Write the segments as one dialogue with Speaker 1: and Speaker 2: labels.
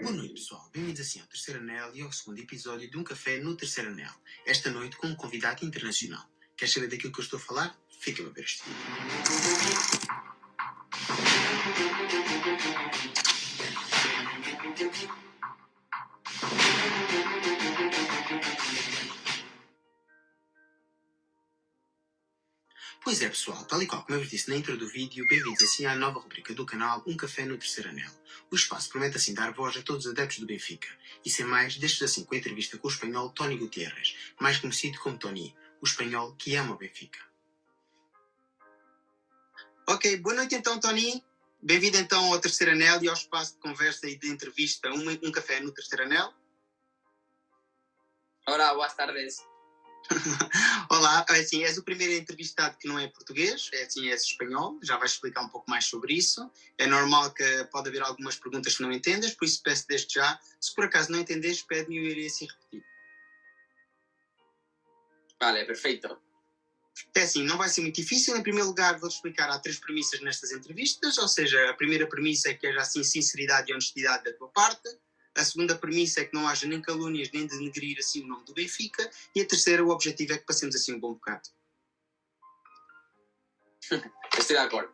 Speaker 1: Boa noite, pessoal. Bem-vindos assim ao Terceiro Anel e ao segundo episódio de Um Café no Terceiro Anel. Esta noite com um convidado internacional. Queres saber daquilo que eu estou a falar? Fica a ver este vídeo. Pois é, pessoal, tal e qual como eu vos disse na intro do vídeo, bem-vindos assim à nova rubrica do canal Um Café no Terceiro Anel. O espaço promete assim dar voz a todos os adeptos do Benfica. E sem mais, deixo assim com a entrevista com o espanhol Tony Gutierrez, mais conhecido como Tony, o espanhol que ama o Benfica. Ok, boa noite então, Tony. Bem-vindo então ao Terceiro Anel e ao espaço de conversa e de entrevista Um, um Café no Terceiro Anel.
Speaker 2: Hola, buenas tardes.
Speaker 1: Olá, é assim, és o primeiro entrevistado que não é português, é assim, és espanhol, já vais explicar um pouco mais sobre isso. É normal que pode haver algumas perguntas que não entendas, por isso peço desde já, se por acaso não entendes, pede-me e eu irei assim repetir.
Speaker 2: Vale, perfecto.
Speaker 1: É assim, não vai ser muito difícil. Em primeiro lugar, vou-te explicar, há três premissas nestas entrevistas, ou seja, a primeira premissa é que haja assim sinceridade e honestidade da tua parte. A segunda premissa é que não haja nem calúnias nem denegrir assim o nome do Benfica. E a terceira, o objetivo é que passemos assim um bom bocado.
Speaker 2: Estoy de acuerdo.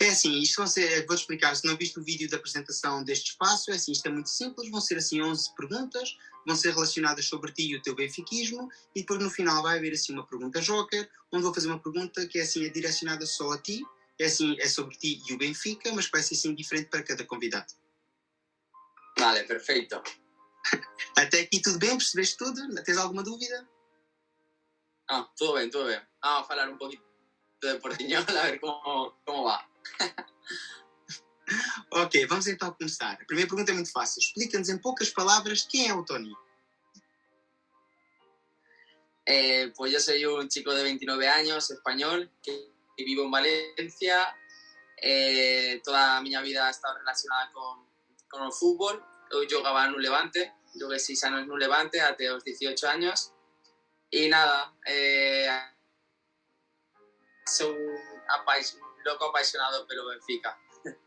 Speaker 1: É assim, isto vão ser, vou-te explicar, se não viste o vídeo da apresentação deste espaço, é assim, isto é muito simples, vão ser assim 11 perguntas, vão ser relacionadas sobre ti e o teu benfiquismo, e depois no final vai haver assim uma pergunta joker, onde vou fazer uma pergunta que é assim, é direcionada só a ti, é assim, é sobre ti e o Benfica, mas vai ser assim diferente para cada convidado.
Speaker 2: Vale, perfecto.
Speaker 1: Até aqui tudo bem? Percebeste tudo? Tens alguma dúvida?
Speaker 2: Ah, todo bien, todo bien. Vamos a hablar un poquito de Portiñol, a ver cómo, cómo va.
Speaker 1: Ok, vamos então começar. A primeira pergunta é muito fácil. Explica-nos em poucas palavras quem é o Tony.
Speaker 2: Eh, pues yo soy un chico de 29 años, español, que, que vivo en Valencia. Eh, toda mi vida ha estado relacionada con, con el fútbol. Yo jugaba en un Levante, jugué 6 años en un Levante, hasta los 18 años. Y nada, eh, soy un, apais- un loco apasionado pelo Benfica.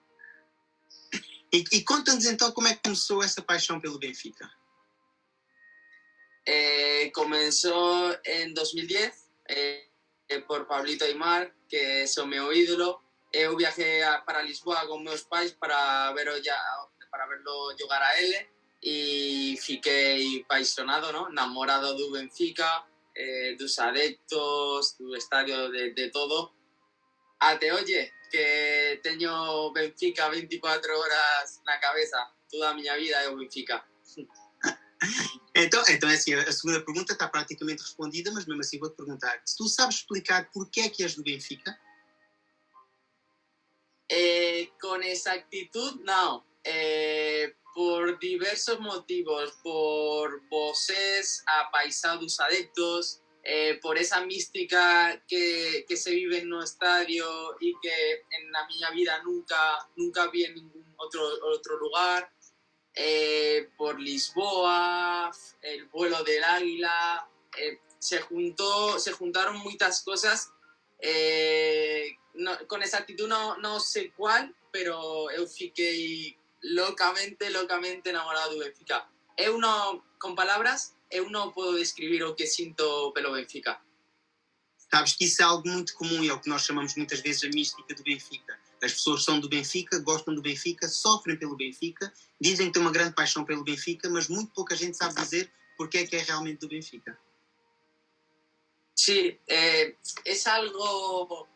Speaker 1: E, e conta-nos então como é que começou essa paixão pelo Benfica.
Speaker 2: Eh, comenzó en 2010 eh, eh, por Pablito Aymar, que es meu ídolo. Eu viajé a, para Lisboa con meus pais para verlo, ya, para verlo jogar a ele e fiquei apaixonado, ¿no? enamorado do Benfica, eh, dos adeptos, do estadio, de, de todo. Até oye, que teño Benfica 24 horas na cabeza, toda miña vida é o Benfica.
Speaker 1: Então, então é assim, a segunda pergunta está praticamente respondida, mas mesmo assim vou-te perguntar. Se tu sabes explicar porquê é que és do Benfica,
Speaker 2: Eh, con exactitud, no. Eh, por diversos motivos, por voces apaisados adeptos, eh, por esa mística que, que se vive en un estadio y que en la mía vida nunca, nunca vi en ningún otro, otro lugar, eh, por Lisboa, el vuelo del águila, eh, se, juntó, se juntaron muchas cosas. Eh, no, con exactitud no, no sé cuál, pero eu fiquei locamente, locamente enamorado do Benfica. Eu non, con palabras, eu non podo describir o que sinto pelo Benfica.
Speaker 1: sabes que isso é algo muito comum e é o que nós chamamos muitas vezes a mística do Benfica. As pessoas são do Benfica, gostam do Benfica, sofrem pelo Benfica, dizem que têm uma grande paixão pelo Benfica, mas muito pouca gente sabe dizer porque é que é realmente do Benfica.
Speaker 2: Sí, eh, es algo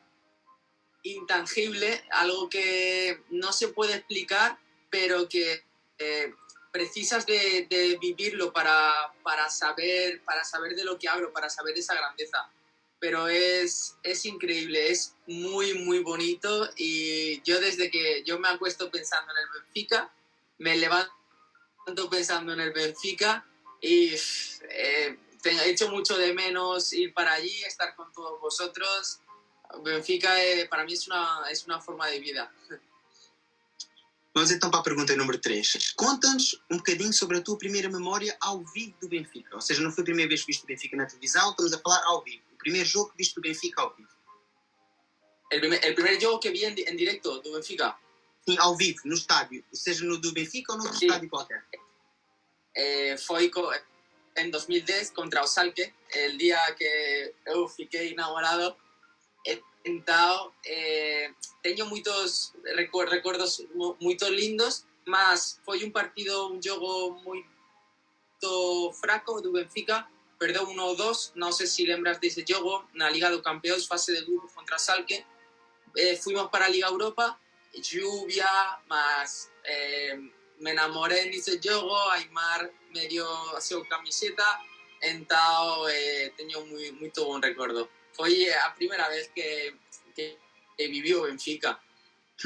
Speaker 2: intangible, algo que no se puede explicar, pero que eh, precisas de, de vivirlo para, para, saber, para saber de lo que hablo, para saber esa grandeza. Pero es, es increíble, es muy, muy bonito y yo desde que yo me acuesto pensando en el Benfica, me levanto pensando en el Benfica y eh, he hecho mucho de menos ir para allí, estar con todos vosotros. Benfica eh, para mí es una, es una forma de vida.
Speaker 1: Vamos então para a pergunta número 3. Conta-nos um bocadinho sobre a tua primeira memória ao vivo do Benfica. Ou seja, não foi a primeira vez que viste o Benfica na televisão, estamos a falar ao vivo. O primeiro jogo que viste o Benfica ao vivo.
Speaker 2: El primer juego que vi en, di- en directo de Benfica,
Speaker 1: Sim, ao vivo, no estádio, seja no do Benfica ou no
Speaker 2: Sim.
Speaker 1: estádio qualquer.
Speaker 2: Eh, foi en 2010 contra o Salque, el día que eu fiquei enamorado. Então, eh, teño moitos recu- recuerdos moito lindos, mas foi un partido, un jogo moito fraco do Benfica, perdeu 1-2, non sei se lembras dese jogo, na Liga do Campeóns, fase de grupos contra Salque. Eh, fuimos para Liga Europa, lluvia, mas eh, me enamoré nese jogo, Aymar me dio a camiseta, então eh, teño moi, moito bon recordo. Foi a primeira vez que, que, que viví o Benfica.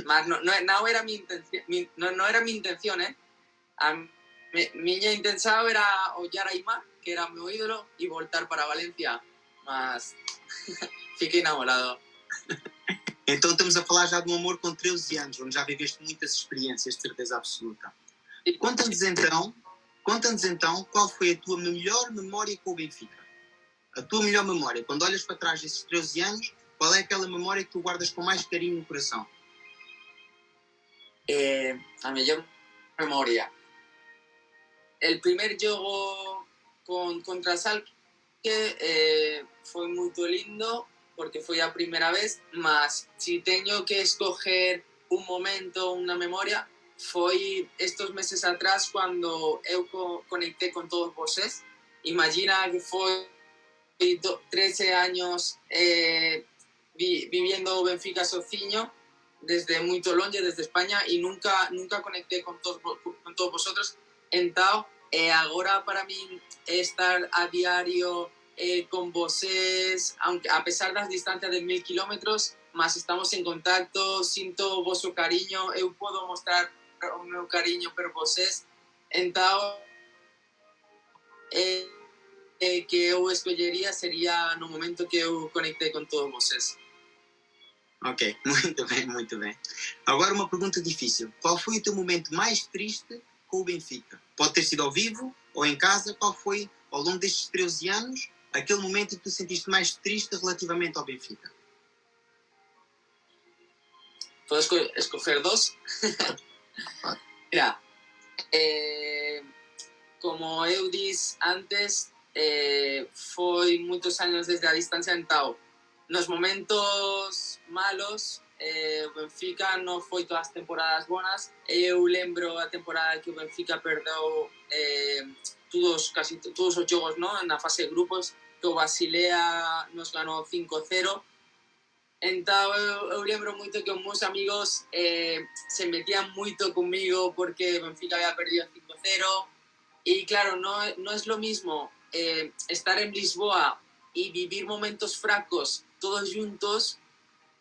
Speaker 2: Mas no, no, no era mi intención, mi, no, no era mi intención, eh? A mi, intención era ollar a que era meu ídolo, e voltar para Valencia. Mas fiquei enamorado.
Speaker 1: Então estamos a falar já de um amor com 13 anos, onde já viveste muitas experiências, de certeza absoluta. Conta-nos então, conta-nos então qual foi a tua melhor memória com o Benfica. A tua melhor memória. Quando olhas para trás desses 13 anos, qual é aquela memória que tu guardas com mais carinho no coração?
Speaker 2: Eh, a mellor memoria. El primer jogo con, contra Salque eh, foi moito lindo porque foi a primeira vez, mas si teño que escoger un momento, unha memoria, foi estos meses atrás cando eu co conecté con todos voses. Imagina que do- 13 años eh, vi, viviendo Benfica Sociño desde moito longe, desde España, e nunca nunca conecté con todos, con todos vosotros. Entao, eh, agora para mí estar a diario eh, con voses, aunque a pesar das distancias de mil kilómetros, mas estamos en contacto, sinto o vosso cariño, eu podo mostrar o meu cariño per voses. Entao, eh, eh, que eu escollería sería no momento que eu conectei con todos voses.
Speaker 1: Ok, muito bem, muito bem. Agora uma pergunta difícil. Qual foi o teu momento mais triste com o Benfica? Pode ter sido ao vivo ou em casa. Qual foi, ao longo destes 13 anos, aquele momento em que tu sentiste mais triste relativamente ao Benfica?
Speaker 2: ¿Puedo esco- escoger dos? Mira, eh, como eu dis antes, eh, foi muitos anos desde a distancia en Tao. Nos momentos malos, eh, Benfica non foi todas as temporadas bonas. Eu lembro a temporada que Benfica perdeu eh, todos, casi todos os jogos no? na fase de grupos, que Basilea nos ganou 5-0. Entao, eu, eu lembro moito que os meus amigos eh, se metían moito comigo porque Benfica había perdido 5-0 y claro, no, no es lo mismo eh, estar en Lisboa y vivir momentos fracos todos juntos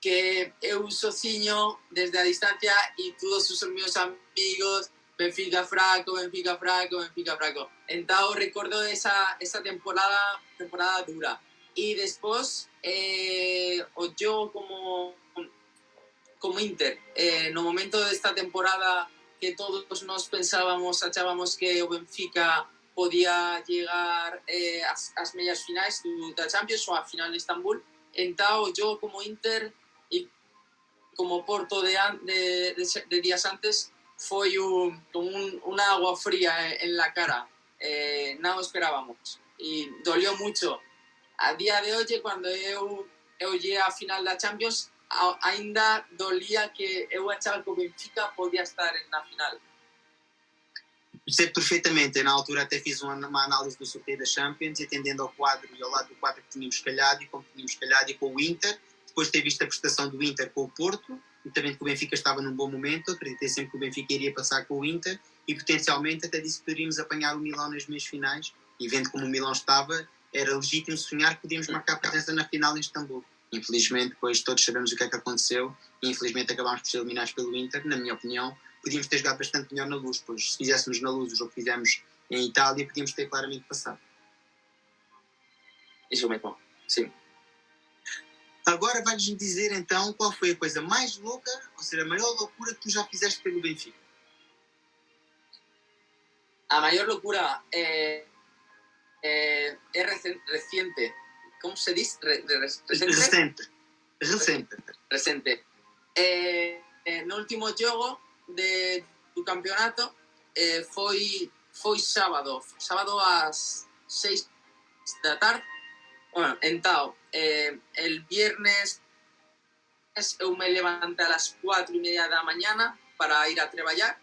Speaker 2: que eu sociño desde a distancia y todos os meus amigos Benfica fraco, Benfica fraco, Benfica fraco. Entao, recordo esa, esa temporada, temporada dura. Y después, eh, o yo como, como Inter, eh, no momento de esta temporada que todos nos pensábamos, achábamos que o Benfica podía llegar eh, ás, ás medias finais do, da Champions ou a final de Estambul, entao yo como Inter e como Porto de, de, de, de días antes foi un, un, una agua fría en la cara. Eh, o esperábamos. E dolió mucho a día de hoxe, cando eu, eu lle a final da Champions, ainda dolía que eu achaba que Benfica podía estar na final.
Speaker 1: Percebo perfeitamente. Eu, na altura até fiz uma, uma análise do sorteio da Champions, atendendo ao quadro e ao lado do quadro que tínhamos calhado e como tínhamos calhado e com o Inter. Depois de ter visto a prestação do Inter com o Porto, e também que o Benfica estava num bom momento, acreditei sempre que o Benfica iria passar com o Inter e potencialmente até disse que poderíamos apanhar o Milão nas meias finais e vendo como o Milão estava, era legítimo sonhar que podíamos marcar presença na final em Istambul. Infelizmente, depois todos sabemos o que é que aconteceu e infelizmente acabámos por ser eliminados pelo Inter, na minha opinião, podíamos ter jogado bastante melhor na luz, pois se fizéssemos na luz o jogo que fizemos em Itália, podíamos ter claramente passado.
Speaker 2: Iso mesmo, sí.
Speaker 1: Agora vais-nos dizer então qual foi a coisa mais louca, ou seja, a maior loucura que tu já fizeste pelo Benfica.
Speaker 2: A mayor locura eh, eh, es recen- reciente. ¿Cómo se dice? Re- re- recente.
Speaker 1: Recente. Recente.
Speaker 2: Recente. Eh, eh, no último jogo de, do campeonato eh, foi, foi sábado, sábado às 6 da tarde. Bueno, então, eh, el viernes eu me levantei às quatro e meia da manhã para ir a trabalhar.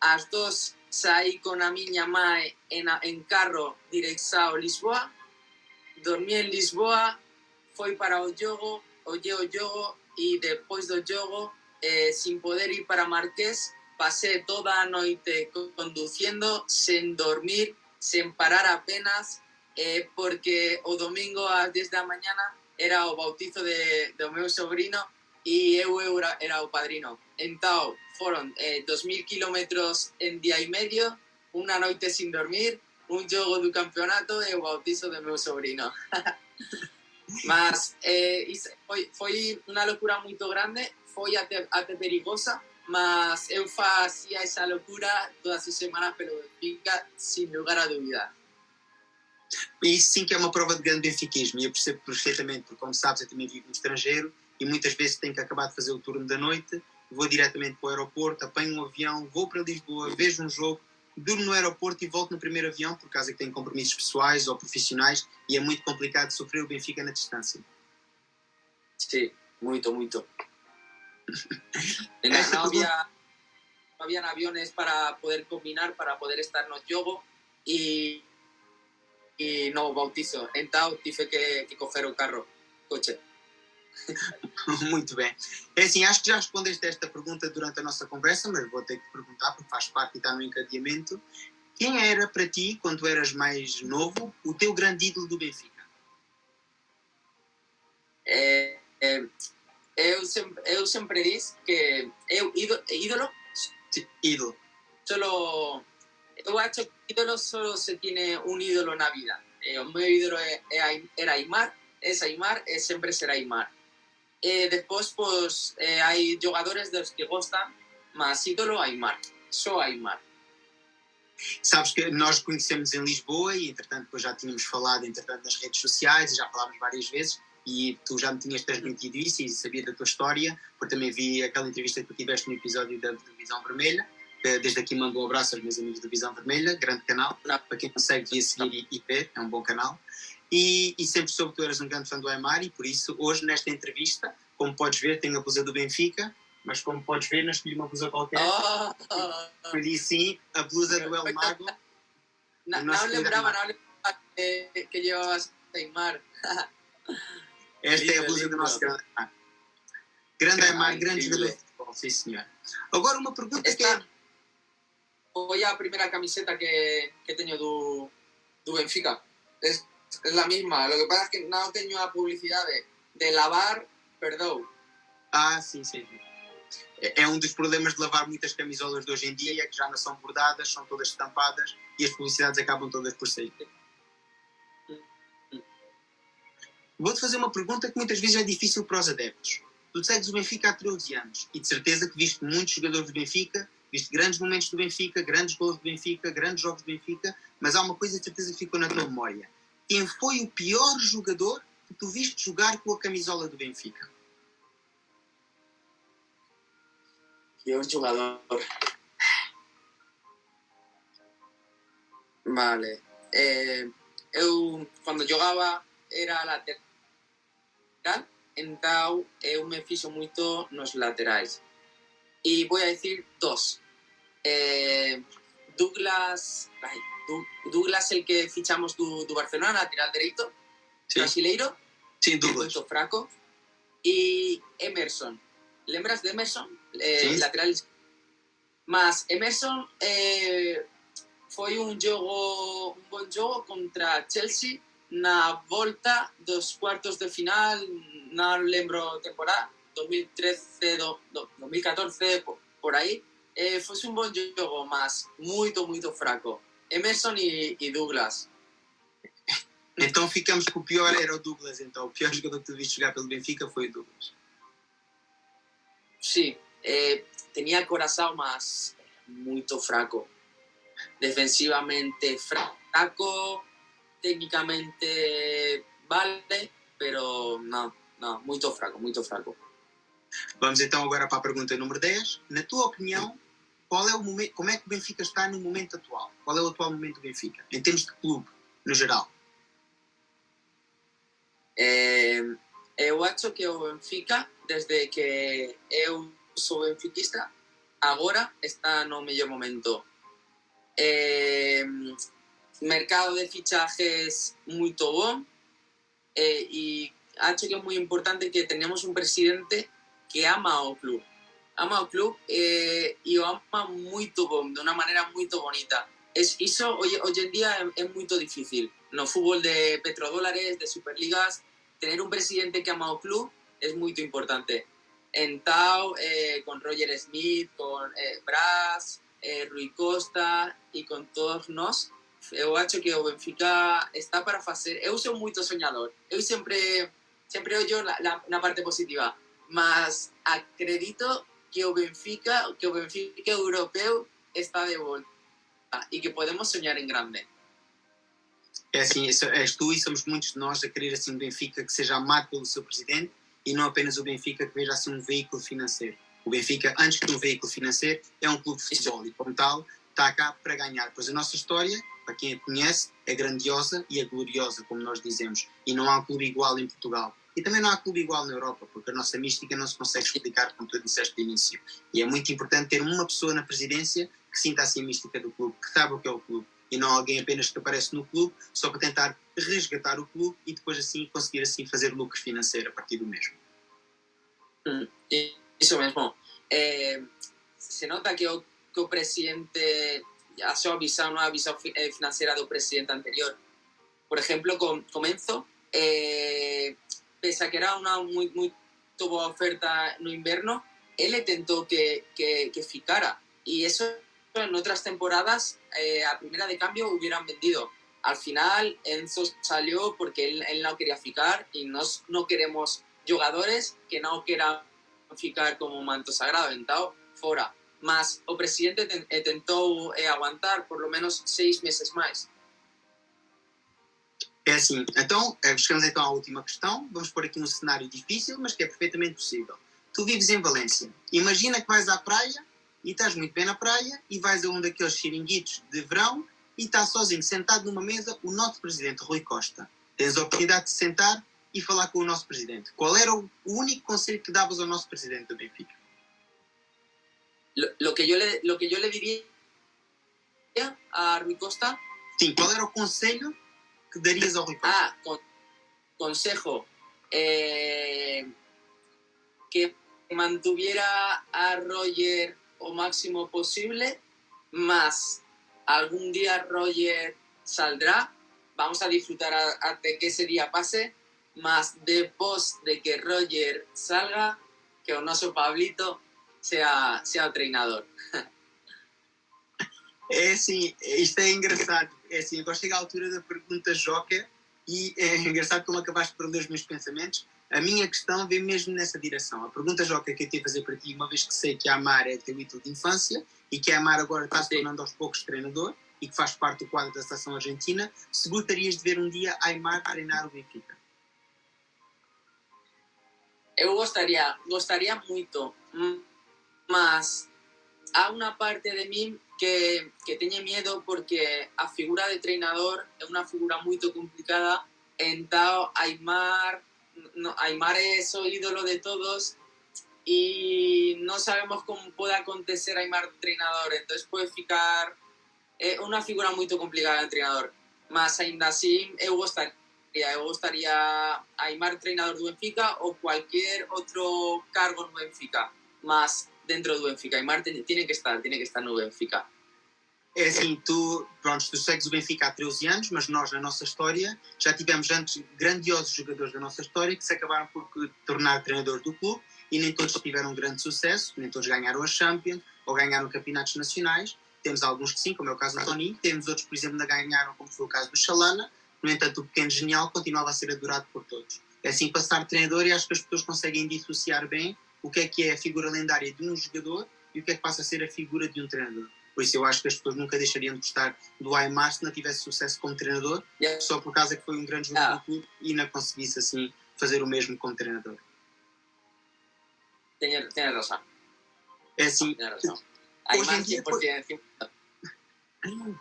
Speaker 2: Às duas saí com a mãe em, em carro direção a Lisboa. Dormi em Lisboa, fui para o jogo, olhei o jogo e depois do jogo, eh, sem poder ir para Marquês, passei toda a noite conduzindo, sem dormir, sem parar apenas, eh, porque o domingo às 10 da manhã era o bautizo de, do meu sobrino e eu era, era o padrino. Então, foram eh, 2.000 kilómetros en día y medio, una noite sin dormir, un jogo do campeonato e o bautizo do meu sobrino. mas eh, foi, foi uma loucura muito grande, foi até, até perigosa, mas eu fazia essa loucura todas as semanas pelo Benfica, sem lugar a dúvida.
Speaker 1: Isso sim que é uma prova de grande benfiquismo, e eu percebo perfeitamente, porque como sabes, eu também vivo no estrangeiro, e muitas vezes tenho que acabar de fazer o turno da noite, vou diretamente para o aeroporto, apanho um avião, vou para Lisboa, vejo um jogo, durmo no aeroporto e volto no primeiro avião, por causa que tenho compromissos pessoais ou profissionais, e é muito complicado sofrer o Benfica na distância.
Speaker 2: Sim, muito, muito. não, não, havia, não havia aviones para poder combinar, para poder estar no jogo, e, e no bautizo. Então tive que, que coger o carro, coche.
Speaker 1: Muito bem. É assim, acho que já respondeste esta pergunta durante a nossa conversa, mas vou ter que perguntar, porque faz parte e está no encadeamento. Quem era para ti, quando eras mais novo, o teu grande ídolo do Benfica?
Speaker 2: É, é, eu, sempre, eu sempre disse que eu, ídolo, ídolo,
Speaker 1: ídolo.
Speaker 2: Solo, eu acho que ídolo solo se tiene un ídolo na vida. Eh, o meu ídolo é, é, era Aymar, es Aymar e sempre será Aymar. Eh, después, pues, eh, hay jugadores de los que gostam, mas ídolo Aymar. Só Aymar.
Speaker 1: Sabes que nós conhecemos em Lisboa e, entretanto, depois já tínhamos falado, entretanto, nas redes sociais e já falámos várias vezes e tu já me tinhas transmitido isso e sabia da tua história, porque também vi aquela entrevista que tu tiveste no episódio da Divisão Vermelha. Desde aqui mando um abraço aos meus amigos da Divisão Vermelha, grande canal. Para quem consegue vir seguir e ver, é um bom canal. E, e, sempre soube que tu eras um grande fã do Aymar e por isso hoje nesta entrevista, como podes ver, tenho a blusa do Benfica, mas como podes ver, não escolhi uma blusa qualquer. Oh, oh, escolhi sim a blusa do El Mago.
Speaker 2: Não, não lembrava, não lembrava que, que llevabas Aymar.
Speaker 1: Esta é a blusa do nosso grande Aymar. Grande Aymar, grande jogador de futebol, sim senhor. Agora uma pergunta Esta, que é...
Speaker 2: A primeira camiseta que, que tenho do, do Benfica. Es, es la misma. Lo que pasa es que no tengo la publicidad de, de lavar, perdão.
Speaker 1: Ah, sim, sim. É, é um dos problemas de lavar muitas camisolas de hoje em dia, que já não são bordadas, são todas estampadas e as publicidades acabam todas por sair. Vou-te fazer uma pergunta que muitas vezes é difícil para os adeptos. Tu segues o Benfica há 13 anos e de certeza que viste muitos jogadores do Benfica, viste grandes momentos do Benfica, grandes gols do Benfica, grandes jogos do Benfica, mas há uma coisa de certeza que ficou na tua memória quem foi o pior jogador que tu viste jogar com a camisola do Benfica?
Speaker 2: Pior jogador. Vale. Eh, eu, quando jogava, era lateral, então eu me fixo muito nos laterais. E vou decir dos. Eh, Douglas. Ay, Douglas, el que fichamos do, do Barcelona, lateral dereito, sí. brasileiro.
Speaker 1: Sim dúvidas.
Speaker 2: Muito fraco. E Emerson. Lembras de Emerson? Eh, sí. Lateral. Mas Emerson eh, foi um jogo, um bom contra Chelsea na volta dos quartos de final, não lembro temporada, 2013, do, do, 2014, por, por aí. Eh, foi um bom jogo, mas muito, muito fraco. Emerson e, e Douglas.
Speaker 1: Então ficamos que o pior era o Douglas, então. O pior jogador que tu viste jogar pelo Benfica foi o Douglas.
Speaker 2: Sim, eh, tinha coração, mas muito fraco. Defensivamente fraco, técnicamente vale, pero não, não, muito fraco, muito fraco.
Speaker 1: Vamos então agora para a pergunta número 10. Na tua opinião, qual é o momento, como é que o Benfica está no momento atual? Qual é o atual momento do Benfica, em termos de clube, no geral?
Speaker 2: É, eu acho que o Benfica, desde que eu sou benfiquista, agora está no melhor momento. Eh, mercado de fichajes muy bom eh, y acho que es muy importante que tenemos un presidente que ama al club. Ama al club eh, y lo ama muy bom, de una manera muy bonita. Es, eso hoy, hoy en día es, muy difícil. No fútbol de petrodólares, de superligas, tener un presidente que ama al club es muy importante. En Tao, con Roger Smith, con Brass, eh, Rui Costa e com todos nós, eu acho que o Benfica está para fazer. Eu sou muito sonhador. Eu sempre sempre olho na, na parte positiva, mas acredito que o Benfica, que o Benfica europeu está de volta e que podemos sonhar em grande.
Speaker 1: É assim, és tu e somos muitos de nós a querer assim um Benfica que seja amado pelo seu presidente e não apenas o Benfica que veja assim um veículo financeiro. O Benfica, antes que um veículo financeiro, é um clube de futebol e, como tal, está cá para ganhar. Pois a nossa história, para quem a conhece, é grandiosa e é gloriosa, como nós dizemos. E não há um clube igual em Portugal. E também não há clube igual na Europa, porque a nossa mística não se consegue explicar, como tu disseste de início. E é muito importante ter uma pessoa na presidência que sinta assim a mística do clube, que sabe o que é o clube. E não alguém apenas que aparece no clube só para tentar resgatar o clube e depois assim conseguir assim fazer lucro financeiro a partir do mesmo.
Speaker 2: Hum, Isso mesmo. Eh, se nota que o, que o presidente a súa visão non a visão eh, financeira do presidente anterior. Por exemplo, con Comenzo, eh, pese a que era unha moi, moi boa oferta no inverno, ele tentou que, que, que ficara. E eso en outras temporadas, eh, a primeira de cambio hubieran vendido. Al final, Enzo salió porque él, él no quería ficar y nos, no queremos jugadores que no quieran ficar como manto sagrado, então fora. Mas o presidente eh, tentou eh, aguantar por lo menos seis meses mais.
Speaker 1: É assim, então, eh, chegamos então à última questão. Vamos pôr aqui um cenário difícil, mas que é perfeitamente possível. Tu vives em Valência. Imagina que vais à praia e estás muito bem na praia e vais a um daqueles xiringuitos de verão e estás sozinho, sentado numa mesa, o nosso presidente, Rui Costa. Tens a oportunidade de sentar e falar com o nosso presidente. Qual era o único conselho que davas ao nosso presidente do Benfica?
Speaker 2: Lo, lo que yo le, lo que yo le diría a Rui Costa.
Speaker 1: Sim, qual era o conselho Costa?
Speaker 2: Ah, con, consejo. Eh, que mantuviera a Roger o máximo posible, más algún día Roger saldrá. Vamos a disfrutar hasta que ese día pase más después de que Roger salga, que o nosso Pablito sea, sea treinador.
Speaker 1: É assim, isto é engraçado. É assim, agora chega a altura da pergunta Joker e é engraçado como acabaste por ler os meus pensamentos. A minha questão vem mesmo nessa direção. A pergunta Joker que eu tenho a fazer para ti, uma vez que sei que a Amar é teu ídolo de infância e que a Amar agora está se tornando aos poucos treinador e que faz parte do quadro da seleção argentina, se gostarias de ver um dia a Aymar treinar o Benfica?
Speaker 2: eu gostaria, gostaria muito, mas há uma parte de mim que, que tiene miedo porque a figura de treinador é uma figura muito complicada. Então, Aymar, no, Aymar es o ídolo de todos y no sabemos cómo puede acontecer Aymar treinador. Entonces puede ficar é uma figura muito complicada de treinador. Mas ainda assim, eu gostaria me gustaría Aymar treinador do Benfica o cualquier otro cargo no Benfica, mas dentro do Benfica. Aymar tiene que estar, tiene que estar no Benfica.
Speaker 1: É assim, tu, pronto, tu segues o Benfica há 13 anos, mas nós, na nossa história, já tivemos antes grandiosos jogadores da nossa história que se acabaram por tornar treinadores do clube e nem todos tiveram grande sucesso, nem todos ganharam a Champions ou ganharam campeonatos nacionais. Temos alguns que sim, como é o caso do Tony, temos outros, por exemplo, que ganharam, como foi o caso do Chalana, no entanto, o pequeno genial continuava a ser adorado por todos. É assim passar treinador e acho que as pessoas conseguem dissociar bem o que é que é a figura lendária de um jogador e o que é que passa a ser a figura de um treinador. Por isso eu acho que as pessoas nunca deixariam de gostar do Aymar se não tivesse sucesso como treinador, yeah. só por causa que foi um grande jogador yeah. do clube e não conseguisse assim fazer o mesmo como treinador.
Speaker 2: Tienes, tienes razón.
Speaker 1: É assim,
Speaker 2: razón. Hay
Speaker 1: Hoje em dia,
Speaker 2: 100%. 100%.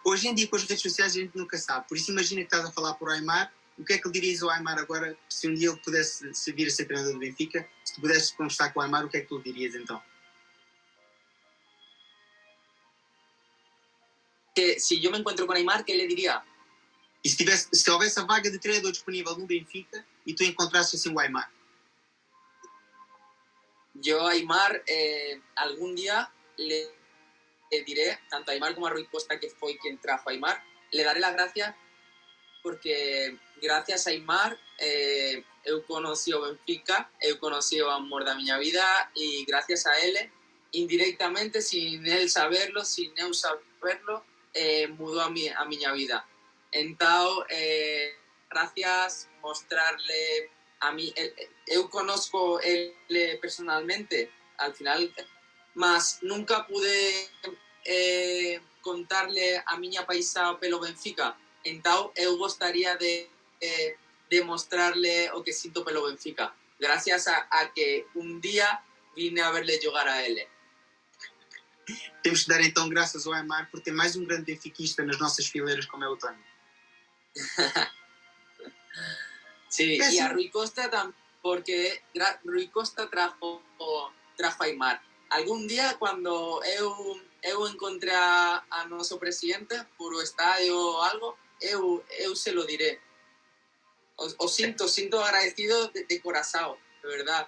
Speaker 1: hoje em dia com as redes sociais a gente nunca sabe. Por isso imagina que estás a falar por Aymar, o que é que lhe dirias ao Aymar agora, se um dia ele pudesse se vir a ser treinador do Benfica, se pudesses conversar com o Aymar, o que é que tu dirias então?
Speaker 2: Que si yo me encuentro con Aymar, ¿qué le diría?
Speaker 1: E se, tivesse, se houvesse a vaga de treinador disponível no Benfica e tu encontrasses assim o Aymar,
Speaker 2: Yo a Aymar eh, algún día le, le diré, tanto a Aymar como a Rui Costa, que fue quien trajo a Aymar, le daré las gracias porque gracias a Aymar eh, eu conocí Benfica, eu conocí amor da miña vida e gracias a ele, indirectamente, sin él saberlo, sin eu saberlo, eh, mudou a, mi, a miña vida. Entao, eh, gracias mostrarle a mí, el- eu conozco ele personalmente, al final, mas nunca pude eh, contarle a miña paisa pelo Benfica. Entao, eu gostaría de, eh, de mostrarle o que sinto pelo Benfica. Gracias a, a que un día vine a verle jogar a ele.
Speaker 1: temos que dar então graças ao Aymar por ter mais um grande benfiquista nas nossas fileiras como é o Tony.
Speaker 2: Sí,
Speaker 1: Es
Speaker 2: y a Rui Costa también, porque Rui Costa trajo, trajo a Aymar. Algún día cuando eu, eu encontré a, a nuestro presidente por o estadio o algo, eu, eu se lo diré. O, o siento, siento agradecido de, de corazón, de verdad.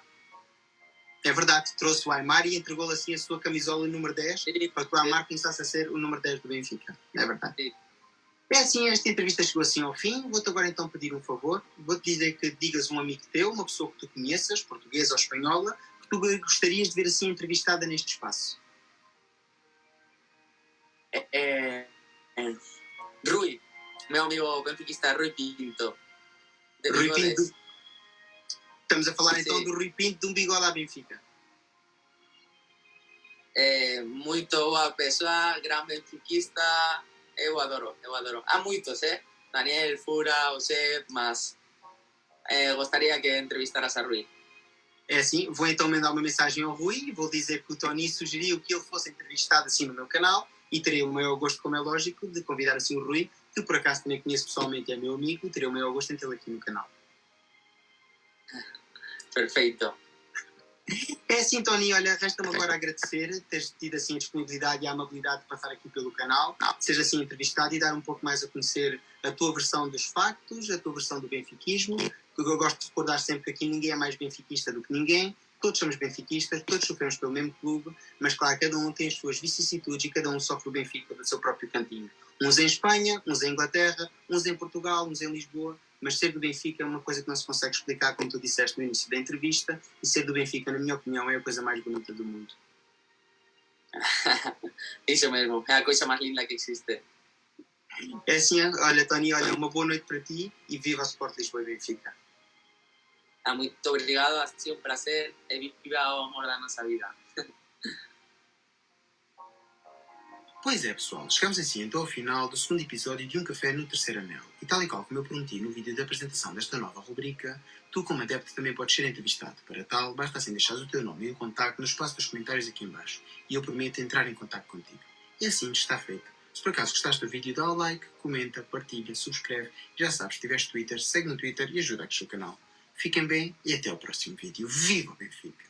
Speaker 1: É verdade, trouxe o Aymar e entregou-lhe assim a sua camisola número 10
Speaker 2: Sí,
Speaker 1: para que o Aymar começasse a ser o número 10 do Benfica. É verdade.
Speaker 2: Sim.
Speaker 1: É assim, esta entrevista chegou assim ao fim. Vou-te agora então pedir um favor. Vou-te dizer que digas a um amigo teu, uma pessoa que tu conheças, portuguesa ou espanhola, que tu gostarias de ver assim entrevistada neste espaço.
Speaker 2: eh, eh, Rui, meu amigo benfiquista Rui Pinto.
Speaker 1: Rui. Pinto. Estamos a falar
Speaker 2: Sim.
Speaker 1: então do Rui Pinto de um bigode à Benfica.
Speaker 2: eh, muito boa pessoa, gran benfiquista, eu adoro, eu adoro. Há muitos, eh? Daniel, Fura, José, mas eh, gostaria que entrevistaras a Rui.
Speaker 1: É assim, vou então mandar uma mensagem ao Rui vou dizer que o Tony sugeriu que ele fosse entrevistado assim no meu canal e terei o maior gosto, como é lógico, de convidar assim o Rui, que por acaso também conheço pessoalmente é meu amigo, e terei o maior gosto em tê-lo aqui no canal.
Speaker 2: Perfeito.
Speaker 1: É assim, Tony, olha, resta-me agora agradecer teres tido assim a disponibilidade e a amabilidade de passar aqui pelo canal, seja assim entrevistado e dar um pouco mais a conhecer a tua versão dos factos, a tua versão do benfiquismo, porque eu gosto de recordar sempre que aqui ninguém é mais benfiquista do que ninguém, todos somos benfiquistas, todos sofremos pelo mesmo clube, mas claro, cada um tem as suas vicissitudes e cada um sofre o Benfica do seu próprio cantinho. Uns em Espanha, uns em Inglaterra, uns em Portugal, uns em Lisboa, mas ser do Benfica é uma coisa que não se consegue explicar, como tu disseste no início da entrevista, e ser do Benfica, na minha opinião, é a coisa mais bonita do mundo.
Speaker 2: Isso mesmo, é a coisa mais linda que existe.
Speaker 1: É assim, olha, Tony, olha, uma boa noite para ti e viva o Sport Lisboa e Benfica.
Speaker 2: Ah, muito obrigado, ha sido un placer e viva o amor da nossa vida.
Speaker 1: Pois é, pessoal, chegamos assim então ao final do segundo episódio de Um Café no Terceiro Anel. E tal e qual como eu prometi no vídeo da apresentação desta nova rubrica, tu, como adepto, também podes ser entrevistado. Para tal, basta assim deixares o teu nome e o contacto no espaço dos comentários aqui em baixo. E eu prometo entrar em contacto contigo. E assim está feito. Se por acaso gostaste do vídeo, dá o like, comenta, partilha, subscreve. Já sabes, se tiveres Twitter, segue no Twitter e ajuda a crescer o canal. Fiquem bem e até ao próximo vídeo. Viva o Benfica!